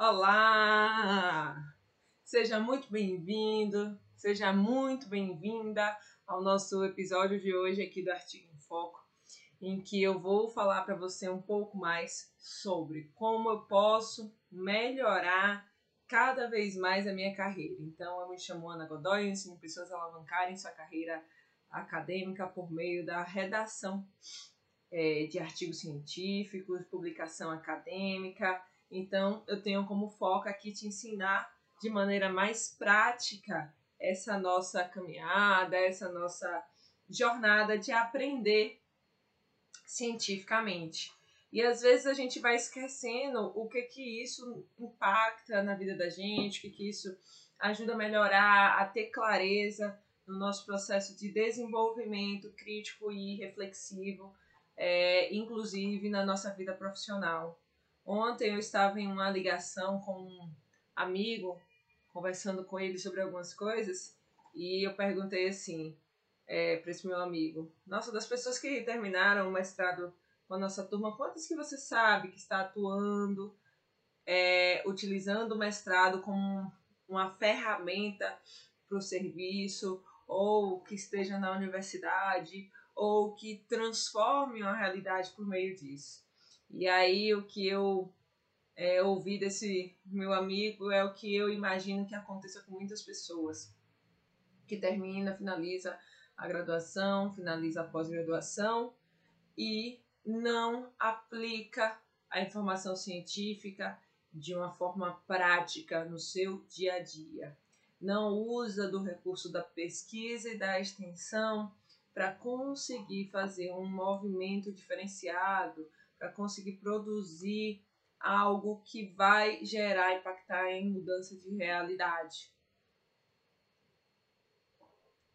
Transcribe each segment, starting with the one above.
Olá! Seja muito bem-vindo, seja muito bem-vinda ao nosso episódio de hoje aqui do Artigo em Foco, em que eu vou falar para você um pouco mais sobre como eu posso melhorar cada vez mais a minha carreira. Então, eu me chamo Ana Godoy, eu ensino pessoas a alavancarem sua carreira acadêmica por meio da redação é, de artigos científicos, publicação acadêmica. Então, eu tenho como foco aqui te ensinar de maneira mais prática essa nossa caminhada, essa nossa jornada de aprender cientificamente. E às vezes a gente vai esquecendo o que que isso impacta na vida da gente, o que que isso ajuda a melhorar, a ter clareza no nosso processo de desenvolvimento crítico e reflexivo, é, inclusive na nossa vida profissional. Ontem eu estava em uma ligação com um amigo, conversando com ele sobre algumas coisas, e eu perguntei assim é, para esse meu amigo: Nossa, das pessoas que terminaram o mestrado com a nossa turma, quantas que você sabe que está atuando, é, utilizando o mestrado como uma ferramenta para o serviço, ou que esteja na universidade, ou que transforme a realidade por meio disso. E aí o que eu é, ouvi desse meu amigo é o que eu imagino que aconteça com muitas pessoas que termina, finaliza a graduação, finaliza a pós-graduação e não aplica a informação científica de uma forma prática no seu dia a dia. Não usa do recurso da pesquisa e da extensão para conseguir fazer um movimento diferenciado, para conseguir produzir algo que vai gerar, impactar em mudança de realidade.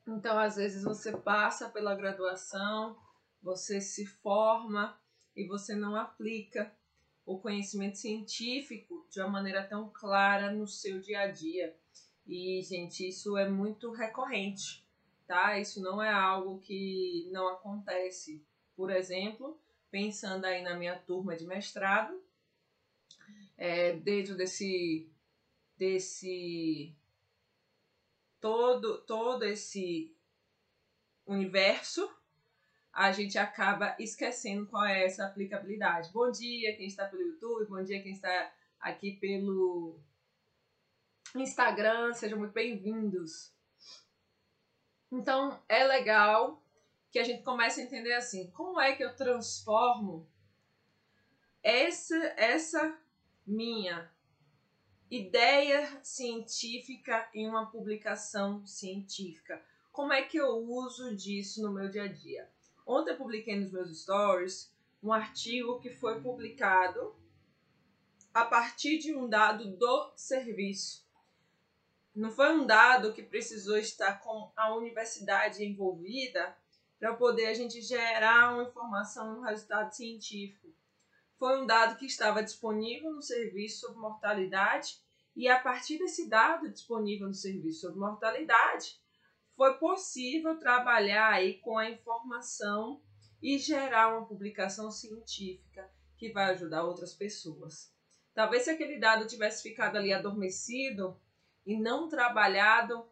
Então, às vezes, você passa pela graduação, você se forma e você não aplica o conhecimento científico de uma maneira tão clara no seu dia a dia. E, gente, isso é muito recorrente, tá? Isso não é algo que não acontece. Por exemplo, pensando aí na minha turma de mestrado, é, dentro desse, desse todo, todo esse universo a gente acaba esquecendo qual é essa aplicabilidade. Bom dia quem está pelo YouTube, bom dia quem está aqui pelo Instagram, sejam muito bem-vindos. Então, é legal que a gente comece a entender assim, como é que eu transformo essa essa minha ideia científica em uma publicação científica. Como é que eu uso disso no meu dia a dia? Ontem eu publiquei nos meus stories um artigo que foi publicado a partir de um dado do serviço. Não foi um dado que precisou estar com a universidade envolvida para poder a gente gerar uma informação, um resultado científico. Foi um dado que estava disponível no serviço sobre mortalidade e a partir desse dado disponível no serviço sobre mortalidade, foi possível trabalhar aí com a informação e gerar uma publicação científica que vai ajudar outras pessoas. Talvez se aquele dado tivesse ficado ali adormecido e não trabalhado,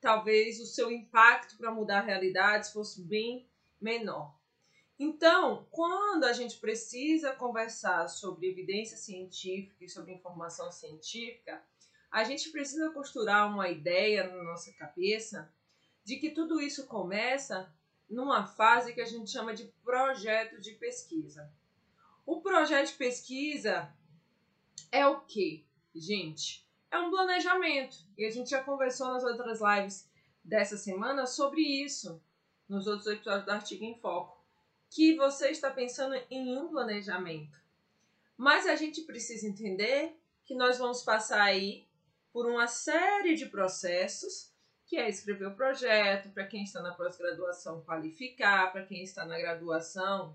talvez o seu impacto para mudar realidades fosse bem menor. Então, quando a gente precisa conversar sobre evidência científica e sobre informação científica, a gente precisa costurar uma ideia na nossa cabeça de que tudo isso começa numa fase que a gente chama de projeto de pesquisa. O projeto de pesquisa é o que, gente? É um planejamento. E a gente já conversou nas outras lives dessa semana sobre isso, nos outros episódios do Artigo em Foco, que você está pensando em um planejamento. Mas a gente precisa entender que nós vamos passar aí por uma série de processos que é escrever o projeto, para quem está na pós-graduação qualificar, para quem está na graduação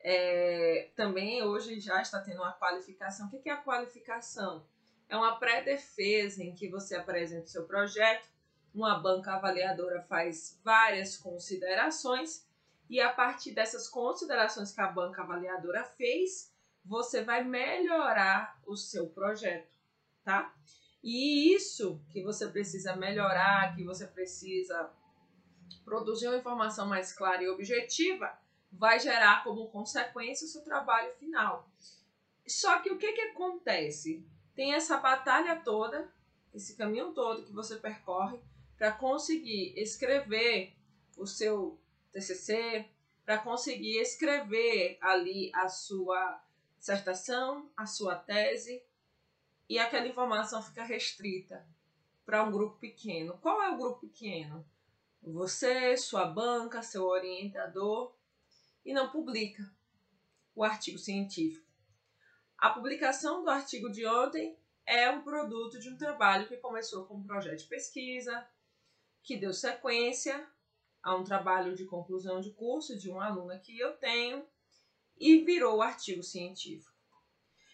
é, também hoje já está tendo uma qualificação. O que é a qualificação? É uma pré-defesa em que você apresenta o seu projeto, uma banca avaliadora faz várias considerações e a partir dessas considerações que a banca avaliadora fez, você vai melhorar o seu projeto, tá? E isso que você precisa melhorar, que você precisa produzir uma informação mais clara e objetiva, vai gerar como consequência o seu trabalho final. Só que o que, que acontece? Tem essa batalha toda, esse caminho todo que você percorre para conseguir escrever o seu TCC, para conseguir escrever ali a sua dissertação, a sua tese, e aquela informação fica restrita para um grupo pequeno. Qual é o grupo pequeno? Você, sua banca, seu orientador, e não publica o artigo científico. A publicação do artigo de ontem é um produto de um trabalho que começou com um projeto de pesquisa, que deu sequência a um trabalho de conclusão de curso de uma aluna que eu tenho e virou artigo científico.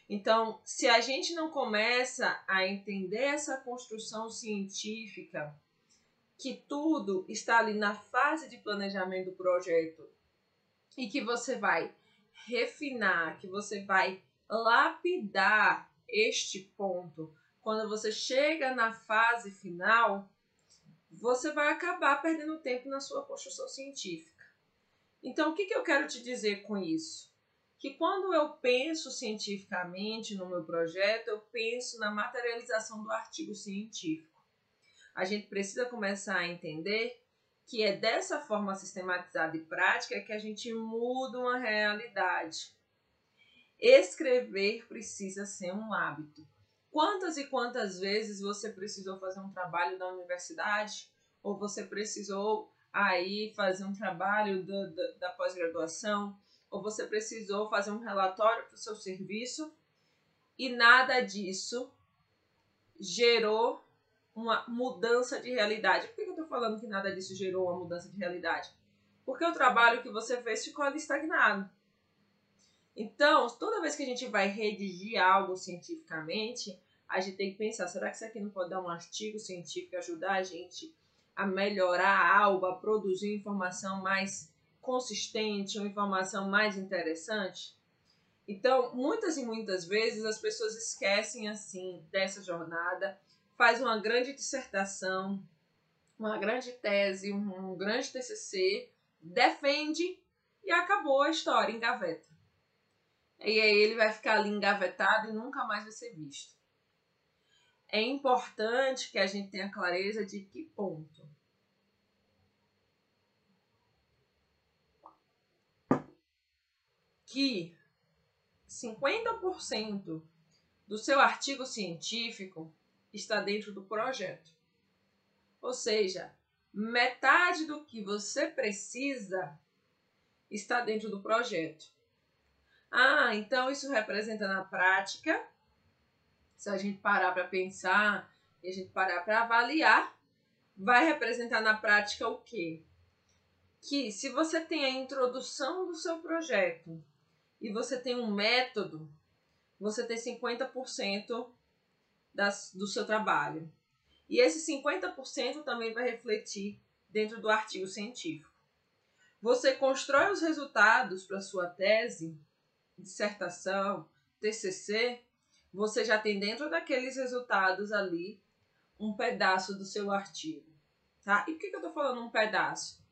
Então, se a gente não começa a entender essa construção científica, que tudo está ali na fase de planejamento do projeto e que você vai refinar, que você vai lapidar este ponto quando você chega na fase final, você vai acabar perdendo tempo na sua construção científica. Então, o que, que eu quero te dizer com isso? Que quando eu penso cientificamente no meu projeto, eu penso na materialização do artigo científico. A gente precisa começar a entender que é dessa forma sistematizada e prática que a gente muda uma realidade. Escrever precisa ser um hábito. Quantas e quantas vezes você precisou fazer um trabalho da universidade ou você precisou aí fazer um trabalho da, da, pós-graduação ou você precisou fazer um relatório para o seu serviço e nada disso gerou uma mudança de realidade. Por que eu estou falando que nada disso gerou uma mudança de realidade? Porque o trabalho que você fez ficou ali estagnado. Então, toda vez que a gente vai redigir algo cientificamente, a gente tem que pensar: será que isso aqui não pode dar um artigo científico ajudar a gente a melhorar algo, a produzir informação mais consistente, uma informação mais interessante? Então, muitas e muitas vezes as pessoas esquecem assim dessa jornada faz uma grande dissertação, uma grande tese, um, grande TCC, defende e acabou a história, engaveta. E aí ele vai ficar ali engavetado e nunca mais vai ser visto. É importante que a gente tenha clareza de que ponto. Que 50% do seu artigo científico está dentro do projeto. Ou seja, metade do que você precisa está dentro do projeto. Ah, então isso representa na prática, se a gente parar para pensar e a gente parar para avaliar, vai representar na prática o quê? Que se você tem a introdução do seu projeto e você tem um método, você tem 50% das, do seu trabalho. E esse 50% também vai refletir dentro do artigo científico. Você constrói os resultados para sua tese, dissertação, TCC, você já tem dentro daqueles resultados ali um pedaço do seu artigo. Tá? E por que, eu estou falando um pedaço?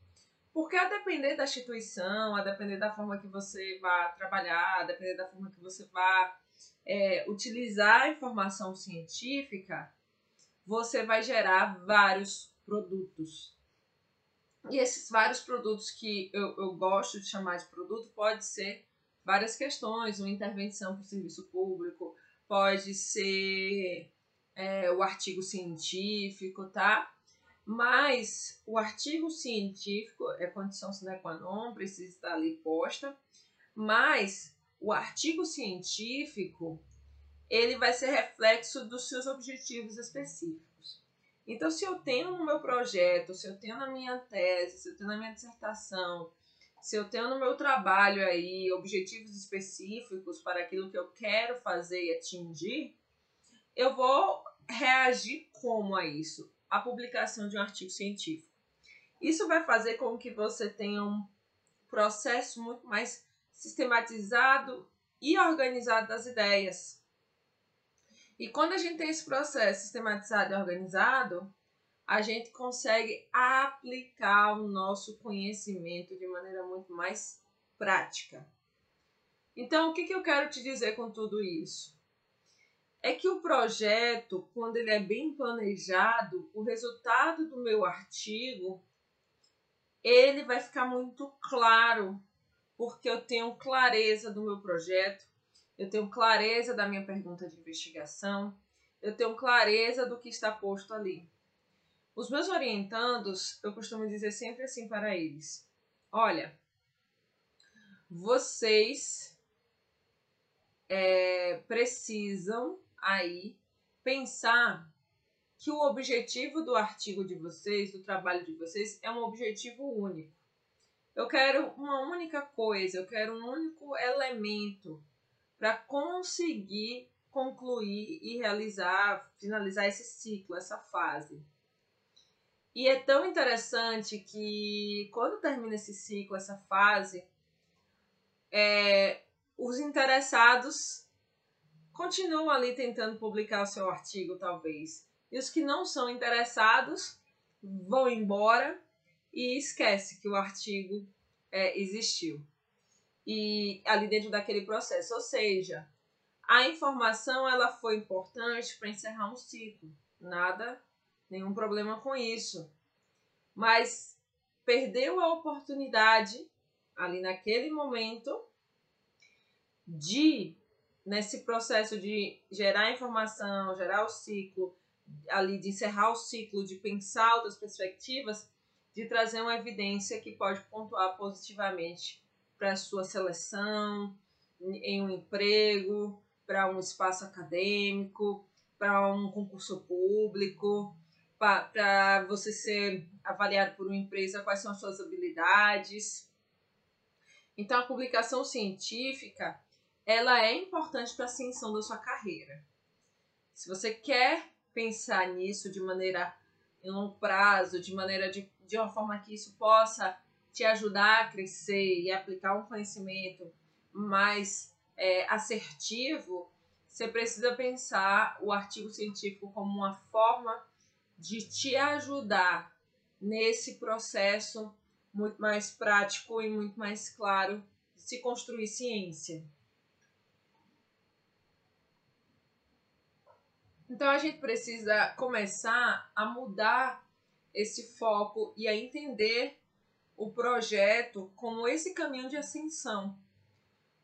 Porque a depender da instituição, a depender da forma que você vai trabalhar, a depender da forma que você vai é, utilizar a informação científica, você vai gerar vários produtos. E esses vários produtos que eu, eu gosto de chamar de produto pode ser várias questões, uma intervenção para o serviço público, pode ser é, o artigo científico, tá? Mas o artigo científico é condição sine qua non, precisa estar ali posta, mas o artigo científico ele vai ser reflexo dos seus objetivos específicos. Então, se eu tenho no meu projeto, se eu tenho na minha tese, se eu tenho na minha dissertação, se eu tenho no meu trabalho aí objetivos específicos para aquilo que eu quero fazer e atingir, eu vou reagir como a isso? A publicação de um artigo científico. Isso vai fazer com que você tenha um processo muito mais sistematizado e organizado das ideias. E quando a gente tem esse processo sistematizado e organizado, a gente consegue aplicar o nosso conhecimento de maneira muito mais prática. Então, o que, que eu quero te dizer com tudo isso? É que o projeto, quando ele é bem planejado, o resultado do meu artigo, ele vai ficar muito claro, porque eu tenho clareza do meu projeto, eu tenho clareza da minha pergunta de investigação, eu tenho clareza do que está posto ali. Os meus orientandos, eu costumo dizer sempre assim para eles: olha, vocês é, precisam aí pensar que o objetivo do artigo de vocês, do trabalho de vocês, é um objetivo único. Eu quero uma única coisa, eu quero um único elemento para conseguir concluir e realizar, finalizar esse ciclo, essa fase. E é tão interessante que quando termina esse ciclo, essa fase, é, os interessados continuam ali tentando publicar o seu artigo, talvez. E os que não são interessados vão embora e esquece que o artigo é, existiu. E ali dentro daquele processo. Ou seja, a informação ela foi importante para encerrar um ciclo. Nada nenhum problema com isso. Mas perdeu a oportunidade ali naquele momento de nesse processo de gerar informação, gerar o ciclo, ali de encerrar o ciclo, de pensar outras perspectivas, de trazer uma evidência que pode pontuar positivamente para a sua seleção, em um emprego, para um espaço acadêmico, para um concurso público, para você ser avaliado por uma empresa, quais são as suas habilidades. Então, a publicação científica ela é importante para a ascensão da sua carreira. Se você quer pensar nisso de maneira em longo prazo, de maneira de, de uma forma que isso possa te ajudar a crescer e aplicar um conhecimento mais é, assertivo, você precisa pensar o artigo científico como uma forma de te ajudar nesse processo muito mais prático e muito mais claro de se construir ciência. Então a gente precisa começar a mudar esse foco e a entender o projeto como esse caminho de ascensão.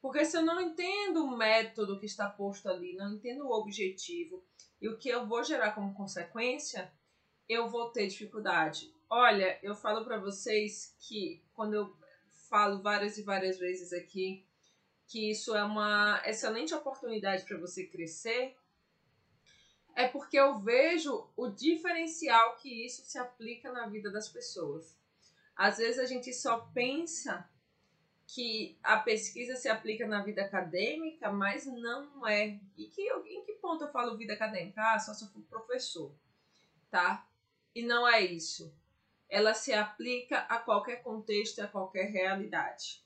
Porque se eu não entendo o método que está posto ali, não entendo o objetivo e o que eu vou gerar como consequência, eu vou ter dificuldade. Olha, eu falo para vocês que quando eu falo várias e várias vezes aqui que isso é uma excelente oportunidade para você crescer, é porque eu vejo o diferencial que isso se aplica na vida das pessoas. Às vezes a gente só pensa que a pesquisa se aplica na vida acadêmica, mas não é. E que, em que ponto eu falo vida acadêmica? Ah, só se eu for professor, tá? E não é isso. Ela se aplica a qualquer contexto, a qualquer realidade.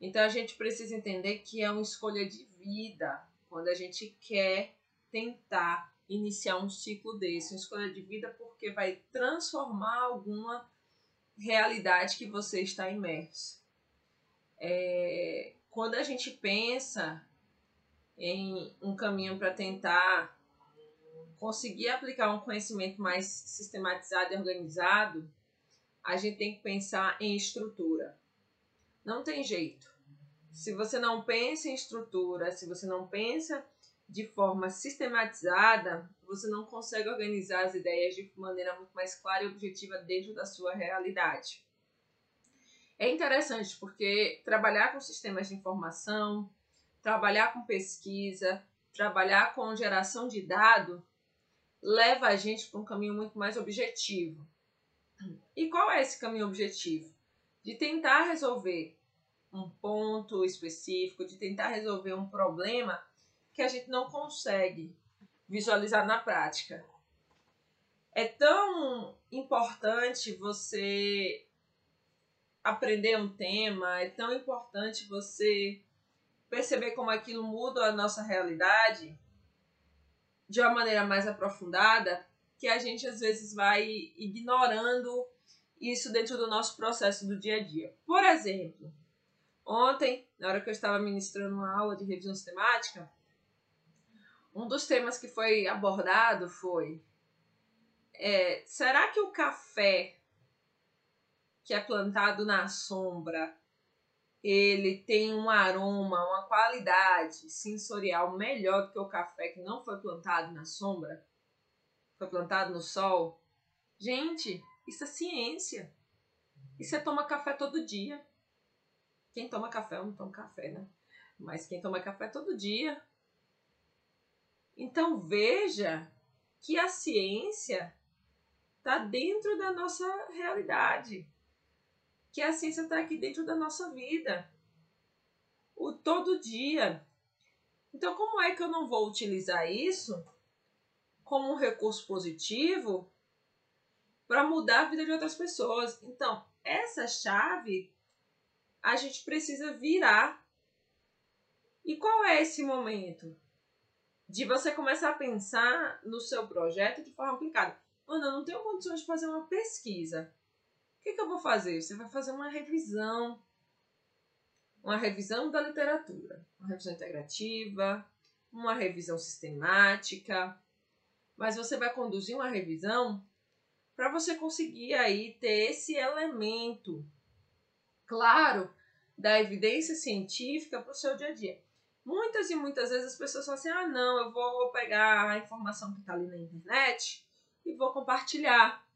Então a gente precisa entender que é uma escolha de vida quando a gente quer tentar iniciar um ciclo desse, uma escolha de vida, porque vai transformar alguma realidade que você está imerso. É, quando a gente pensa em um caminho para tentar conseguir aplicar um conhecimento mais sistematizado e organizado, a gente tem que pensar em estrutura. Não tem jeito. Se você não pensa em estrutura, se você não pensa de forma sistematizada, você não consegue organizar as ideias de maneira muito mais clara e objetiva dentro da sua realidade. É interessante porque trabalhar com sistemas de informação, trabalhar com pesquisa, trabalhar com geração de dado leva a gente para um caminho muito mais objetivo. E qual é esse caminho objetivo? De tentar resolver um ponto específico, de tentar resolver um problema que a gente não consegue visualizar na prática. É tão importante você aprender um tema, é tão importante você perceber como aquilo muda a nossa realidade de uma maneira mais aprofundada, que a gente às vezes vai ignorando isso dentro do nosso processo do dia a dia. Por exemplo, ontem, na hora que eu estava ministrando uma aula de revisão sistemática, um dos temas que foi abordado foi: é, será que o café que é plantado na sombra ele tem um aroma, uma qualidade sensorial melhor do que o café que não foi plantado na sombra, foi plantado no sol. Gente, isso é ciência. E você toma café todo dia. Quem toma café não toma café, né? Mas quem toma café todo dia. Então veja que a ciência está dentro da nossa realidade que a ciência está aqui dentro da nossa vida. O todo dia. Então, como é que eu não vou utilizar isso como um recurso positivo para mudar a vida de outras pessoas? Então, essa chave a gente precisa virar. E qual é esse momento? De você começar a pensar no seu projeto de forma aplicada. Mano, eu não tenho condições de fazer uma pesquisa. O que, que eu vou fazer? Você vai fazer uma revisão. Uma revisão da literatura. Uma revisão integrativa, uma revisão sistemática. Mas você vai conduzir uma revisão para você conseguir aí ter esse elemento claro da evidência científica para o seu dia a dia. Muitas e muitas vezes as pessoas falam assim: ah, não, eu vou pegar a informação que está ali na internet e vou compartilhar.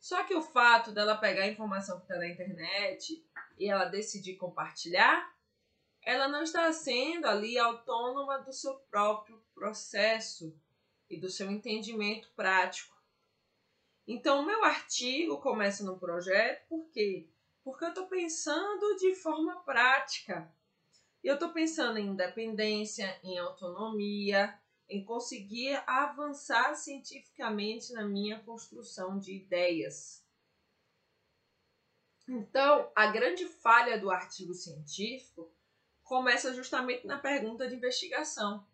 Só que o fato dela pegar a informação que está na internet e ela decidir compartilhar, ela não está sendo ali autônoma do seu próprio processo e do seu entendimento prático. Então, o meu artigo começa no projeto, por quê? Porque eu estou pensando de forma prática. Eu estou pensando em independência, em autonomia, em conseguir avançar cientificamente na minha construção de ideias. Então, a grande falha do artigo científico começa justamente na pergunta de investigação.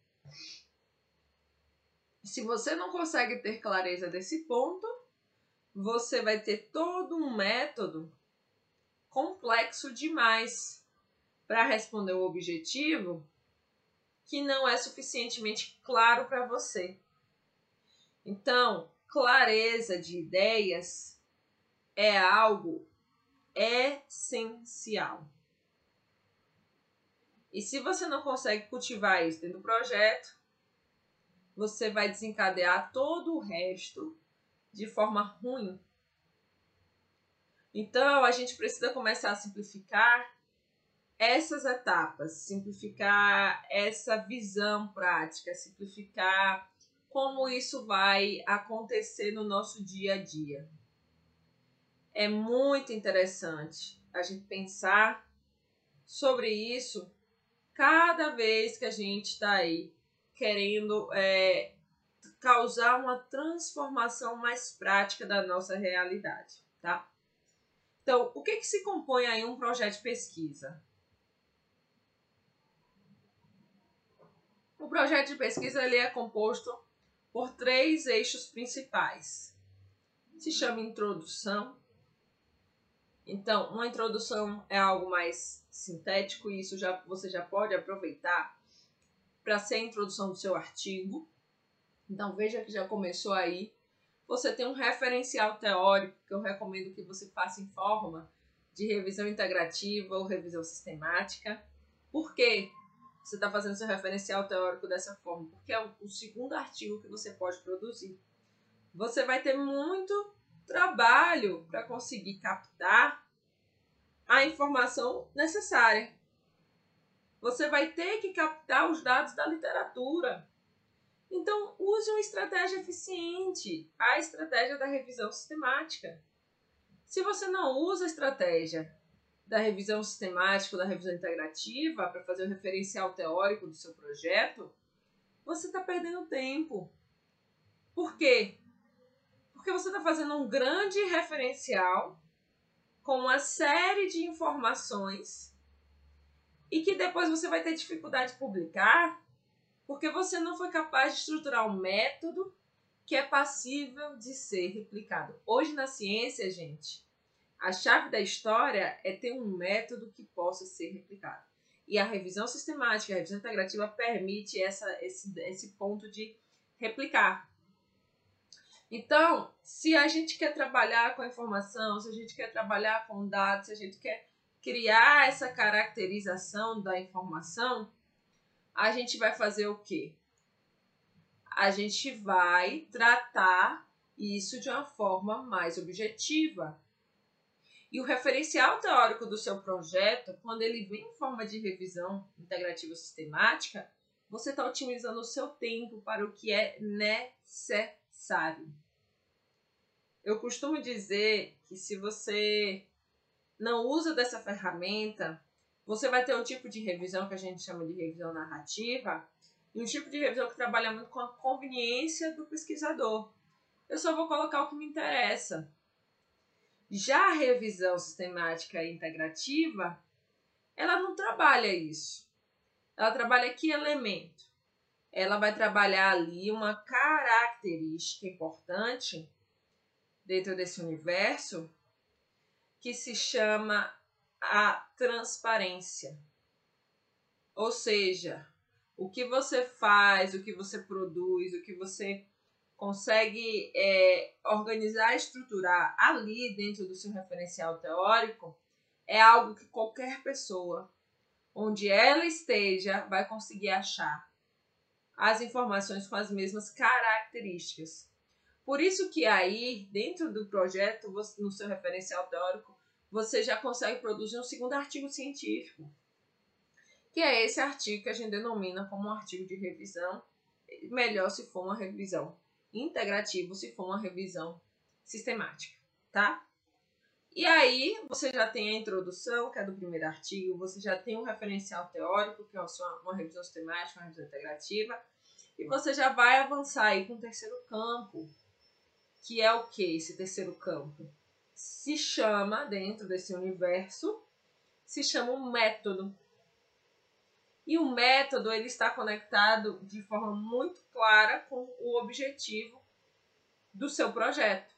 Se você não consegue ter clareza desse ponto, você vai ter todo um método complexo demais para responder o objetivo que não é suficientemente claro para você. Então, clareza de ideias é algo essencial. E se você não consegue cultivar isso dentro do projeto, você vai desencadear todo o resto de forma ruim. Então, a gente precisa começar a simplificar essas etapas, simplificar essa visão prática, simplificar como isso vai acontecer no nosso dia a dia. É muito interessante a gente pensar sobre isso cada vez que a gente está aí querendo é, causar uma transformação mais prática da nossa realidade, tá? Então, o que, que se compõe aí um projeto de pesquisa? O projeto de pesquisa ele é composto por três eixos principais. Se chama introdução. Então, uma introdução é algo mais sintético e isso já você já pode aproveitar para ser a introdução do seu artigo. Então, veja que já começou aí. Você tem um referencial teórico que eu recomendo que você faça em forma de revisão integrativa ou revisão sistemática. Por quê? Você está fazendo seu referencial teórico dessa forma, porque é o, segundo artigo que você pode produzir. Você vai ter muito trabalho para conseguir captar a informação necessária. Você vai ter que captar os dados da literatura. Então, use uma estratégia eficiente, a estratégia da revisão sistemática. Se você não usa a estratégia da revisão sistemática, da revisão integrativa, para fazer o referencial teórico do seu projeto, você está perdendo tempo. Por quê? Porque você está fazendo um grande referencial com uma série de informações e que depois você vai ter dificuldade de publicar porque você não foi capaz de estruturar um método que é passível de ser replicado. Hoje na ciência, gente, a chave da história é ter um método que possa ser replicado. E a revisão sistemática, a revisão integrativa permite essa, esse, esse ponto de replicar. Então, se a gente quer trabalhar com a informação, se a gente quer trabalhar com dados, se a gente quer criar essa caracterização da informação, a gente vai fazer o quê? A gente vai tratar isso de uma forma mais objetiva. E o referencial teórico do seu projeto, quando ele vem em forma de revisão integrativa sistemática, você está otimizando o seu tempo para o que é necessário. Eu costumo dizer que se você não usa dessa ferramenta, você vai ter um tipo de revisão que a gente chama de revisão narrativa e um tipo de revisão que trabalha muito com a conveniência do pesquisador. Eu só vou colocar o que me interessa. Já a revisão sistemática integrativa, ela não trabalha isso. Ela trabalha que elemento? Ela vai trabalhar ali uma característica importante dentro desse universo que se chama a transparência. Ou seja, o que você faz, o que você produz, o que você consegue é, organizar, estruturar ali dentro do seu referencial teórico é algo que qualquer pessoa, onde ela esteja, vai conseguir achar as informações com as mesmas características. Por isso que aí, dentro do projeto, no seu referencial teórico, você já consegue produzir um segundo artigo científico, que é esse artigo que a gente denomina como um artigo de revisão, melhor se for uma revisão integrativa, se for uma revisão sistemática, tá? E aí, você já tem a introdução, que é do primeiro artigo, você já tem um referencial teórico, que é uma revisão sistemática, uma revisão integrativa, e você já vai avançar aí com o terceiro campo, que é o que esse terceiro campo? se chama, dentro desse universo, se chama um método. E o método ele está conectado de forma muito clara com o objetivo do seu projeto.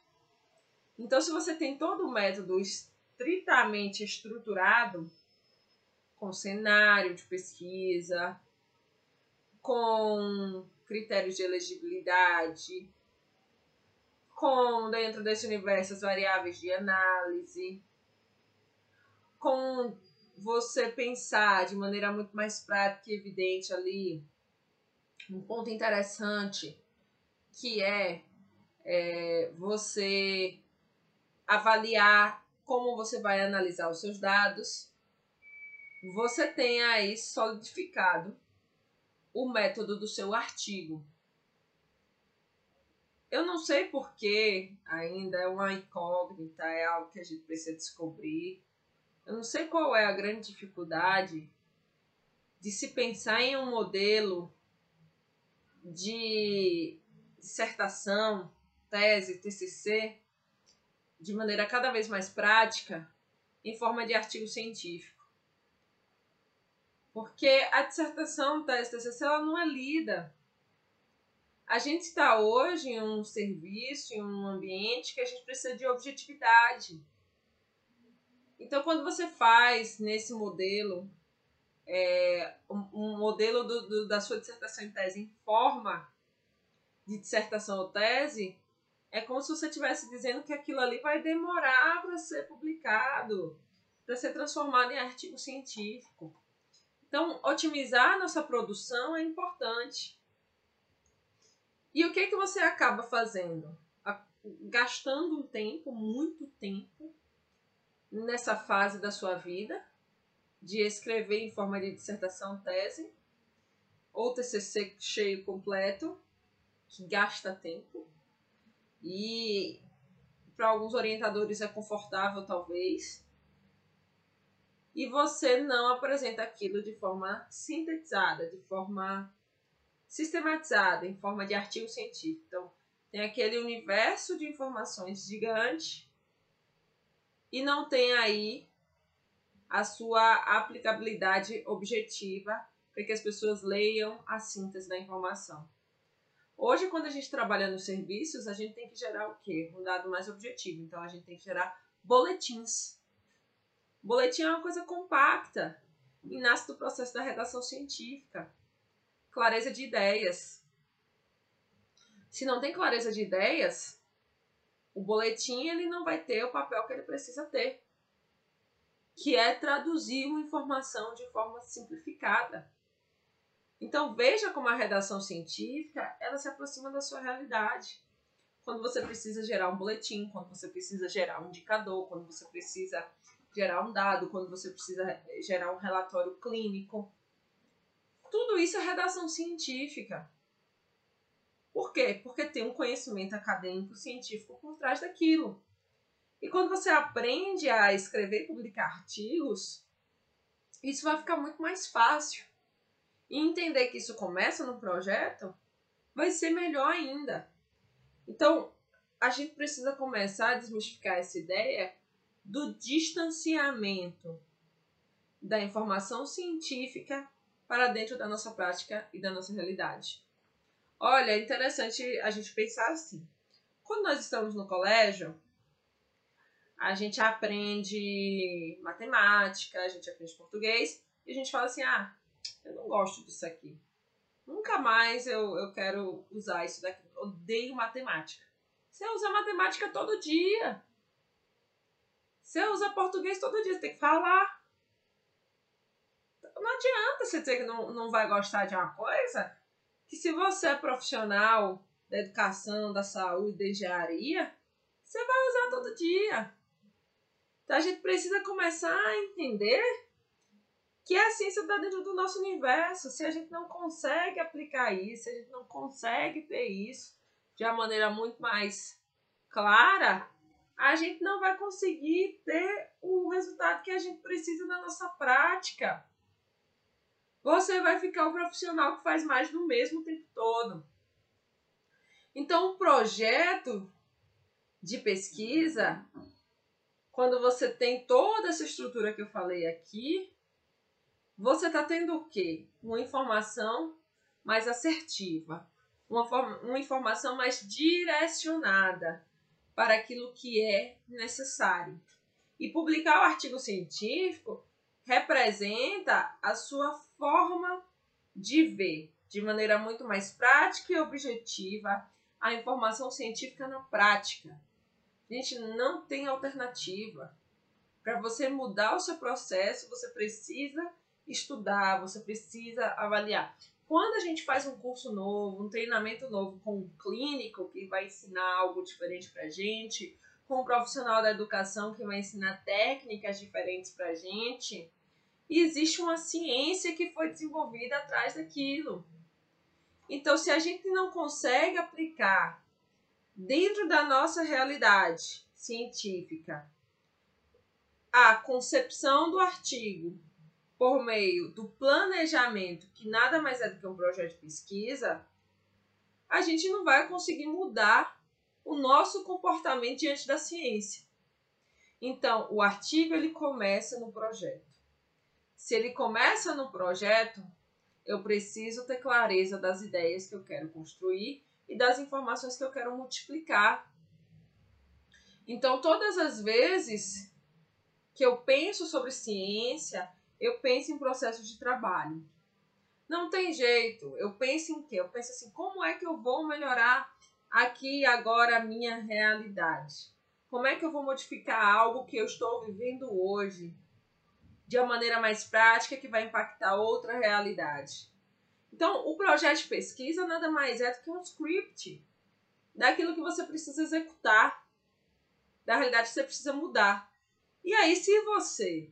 Então, se você tem todo o método estritamente estruturado, com cenário de pesquisa, com critérios de elegibilidade, com dentro desse universo as variáveis de análise, com você pensar de maneira muito mais prática e evidente ali um ponto interessante que é, é você avaliar como você vai analisar os seus dados. Você tem aí solidificado o método do seu artigo. Eu não sei porquê ainda, é uma incógnita, é algo que a gente precisa descobrir. Eu não sei qual é a grande dificuldade de se pensar em um modelo de dissertação, tese, TCC, de maneira cada vez mais prática, em forma de artigo científico. Porque a dissertação, tese, TCC, ela não é lida a gente está hoje em um serviço, em um ambiente que a gente precisa de objetividade. Então, quando você faz nesse modelo, é, um, modelo do, do, da sua dissertação em tese em forma de dissertação ou tese, é como se você estivesse dizendo que aquilo ali vai demorar para ser publicado, para ser transformado em artigo científico. Então, otimizar a nossa produção é importante. E o que que você acaba fazendo? Gastando um tempo, muito tempo, nessa fase da sua vida, de escrever em forma de dissertação, tese, ou TCC cheio completo, que gasta tempo. E para alguns orientadores é confortável, talvez. E você não apresenta aquilo de forma sintetizada, de forma sistematizada em forma de artigo científico. Então, tem aquele universo de informações gigante e não tem aí a sua aplicabilidade objetiva para que as pessoas leiam a síntese da informação. Hoje, quando a gente trabalha nos serviços, a gente tem que gerar o quê? Um dado mais objetivo. Então, a gente tem que gerar boletins. Boletim é uma coisa compacta e nasce do processo da redação científica. Clareza de ideias. Se não tem clareza de ideias, o boletim ele não vai ter o papel que ele precisa ter, que é traduzir uma informação de forma simplificada. Então veja como a redação científica ela se aproxima da sua realidade. Quando você precisa gerar um boletim, quando você precisa gerar um indicador, quando você precisa gerar um dado, quando você precisa gerar um relatório clínico. Tudo isso é redação científica. Por quê? Porque tem um conhecimento acadêmico científico por trás daquilo. E quando você aprende a escrever e publicar artigos, isso vai ficar muito mais fácil. E entender que isso começa no projeto vai ser melhor ainda. Então, a gente precisa começar a desmistificar essa ideia do distanciamento da informação científica para dentro da nossa prática e da nossa realidade. Olha, é interessante a gente pensar assim. Quando nós estamos no colégio, a gente aprende matemática, a gente aprende português, e a gente fala assim: ah, eu não gosto disso aqui. Nunca mais eu, eu quero usar isso daqui. Odeio matemática. Você usa matemática todo dia. Você usa português todo dia, você tem que falar. Não adianta você dizer que não, não vai gostar de uma coisa, que se você é profissional da educação, da saúde, da engenharia, você vai usar todo dia. Então a gente precisa começar a entender que a ciência está dentro do nosso universo. Se a gente não consegue aplicar isso, se a gente não consegue ter isso de uma maneira muito mais clara, a gente não vai conseguir ter o resultado que a gente precisa da nossa prática. Você vai ficar o profissional que faz mais do mesmo o tempo todo. Então, um projeto de pesquisa, quando você tem toda essa estrutura que eu falei aqui, você está tendo o quê? Uma informação mais assertiva, uma, forma, uma informação mais direcionada para aquilo que é necessário. E publicar o artigo científico representa a sua forma de ver, de maneira muito mais prática e objetiva, a informação científica na prática. Gente não tem alternativa. Para você mudar o seu processo, você precisa estudar, você precisa avaliar. Quando a gente faz um curso novo, um treinamento novo com um clínico que vai ensinar algo diferente para a gente, com um profissional da educação que vai ensinar técnicas diferentes para a gente, existe uma ciência que foi desenvolvida atrás daquilo. Então, se a gente não consegue aplicar dentro da nossa realidade científica a concepção do artigo por meio do planejamento, que nada mais é do que um projeto de pesquisa, a gente não vai conseguir mudar o nosso comportamento diante da ciência. Então, o artigo ele começa no projeto. Se ele começa no projeto, eu preciso ter clareza das ideias que eu quero construir e das informações que eu quero multiplicar. Então, todas as vezes que eu penso sobre ciência, eu penso em processos de trabalho. Não tem jeito. Eu penso em quê? Eu penso assim, como é que eu vou melhorar aqui e agora a minha realidade? Como é que eu vou modificar algo que eu estou vivendo hoje de uma maneira mais prática que vai impactar outra realidade? Então, o projeto de pesquisa nada mais é do que um script daquilo que você precisa executar, da realidade que você precisa mudar. E aí, se você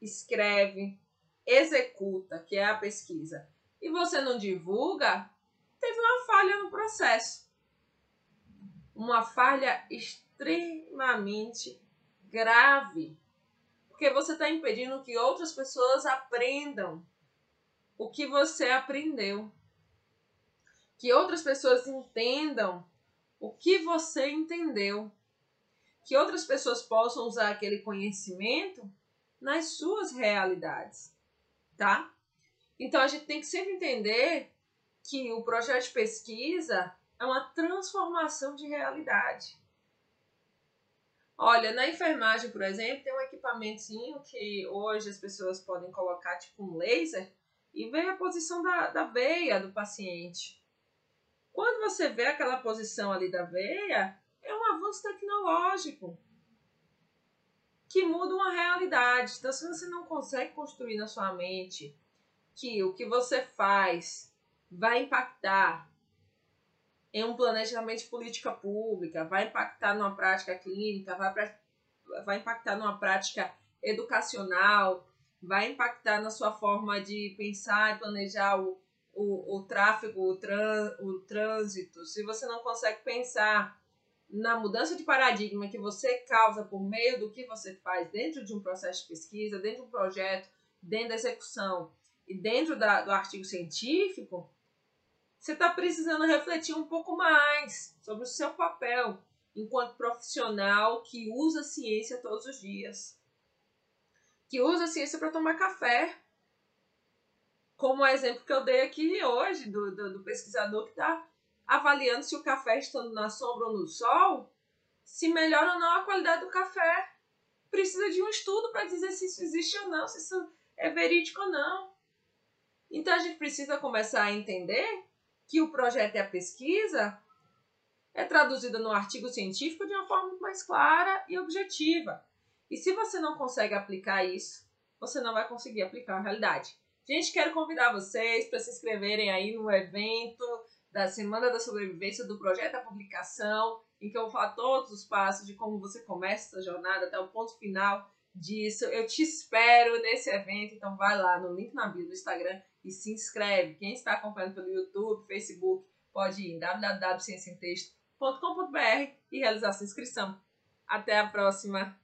escreve, executa, que é a pesquisa, e você não divulga, teve uma falha no processo. Uma falha extremamente grave. Porque você está impedindo que outras pessoas aprendam o que você aprendeu. Que outras pessoas entendam o que você entendeu. Que outras pessoas possam usar aquele conhecimento nas suas realidades, tá? Então a gente tem que sempre entender que o projeto de pesquisa é uma transformação de realidade. Olha, na enfermagem, por exemplo, tem um equipamentozinho que hoje as pessoas podem colocar tipo um laser e ver a posição da, da veia do paciente. Quando você vê aquela posição ali da veia, é um avanço tecnológico que muda uma realidade. Então, se você não consegue construir na sua mente que o que você faz vai impactar em um planejamento de política pública, vai impactar numa prática clínica, vai, vai impactar numa prática educacional, vai impactar na sua forma de pensar e planejar o, o, o tráfego, o, tran, o trânsito. Se você não consegue pensar na mudança de paradigma que você causa por meio do que você faz dentro de um processo de pesquisa, dentro de um projeto, dentro da execução e dentro da, do artigo científico, você está precisando refletir um pouco mais sobre o seu papel enquanto profissional que usa a ciência todos os dias, que usa a ciência para tomar café, como o exemplo que eu dei aqui hoje do, do, do pesquisador que está avaliando se o café estando na sombra ou no sol, se melhora ou não a qualidade do café. Precisa de um estudo para dizer se isso existe ou não, se isso é verídico ou não. Então a gente precisa começar a entender que o projeto e a pesquisa é traduzida no artigo científico de uma forma mais clara e objetiva. E se você não consegue aplicar isso, você não vai conseguir aplicar a realidade. Gente, quero convidar vocês para se inscreverem aí no evento da Semana da Sobrevivência do projeto da publicação, em que eu vou falar todos os passos de como você começa essa jornada até o ponto final disso. Eu te espero nesse evento, então vai lá no link na bio do Instagram e se inscreve. Quem está acompanhando pelo YouTube, Facebook, pode ir em www.cienciaemtexto.com.br e realizar sua inscrição. Até a próxima!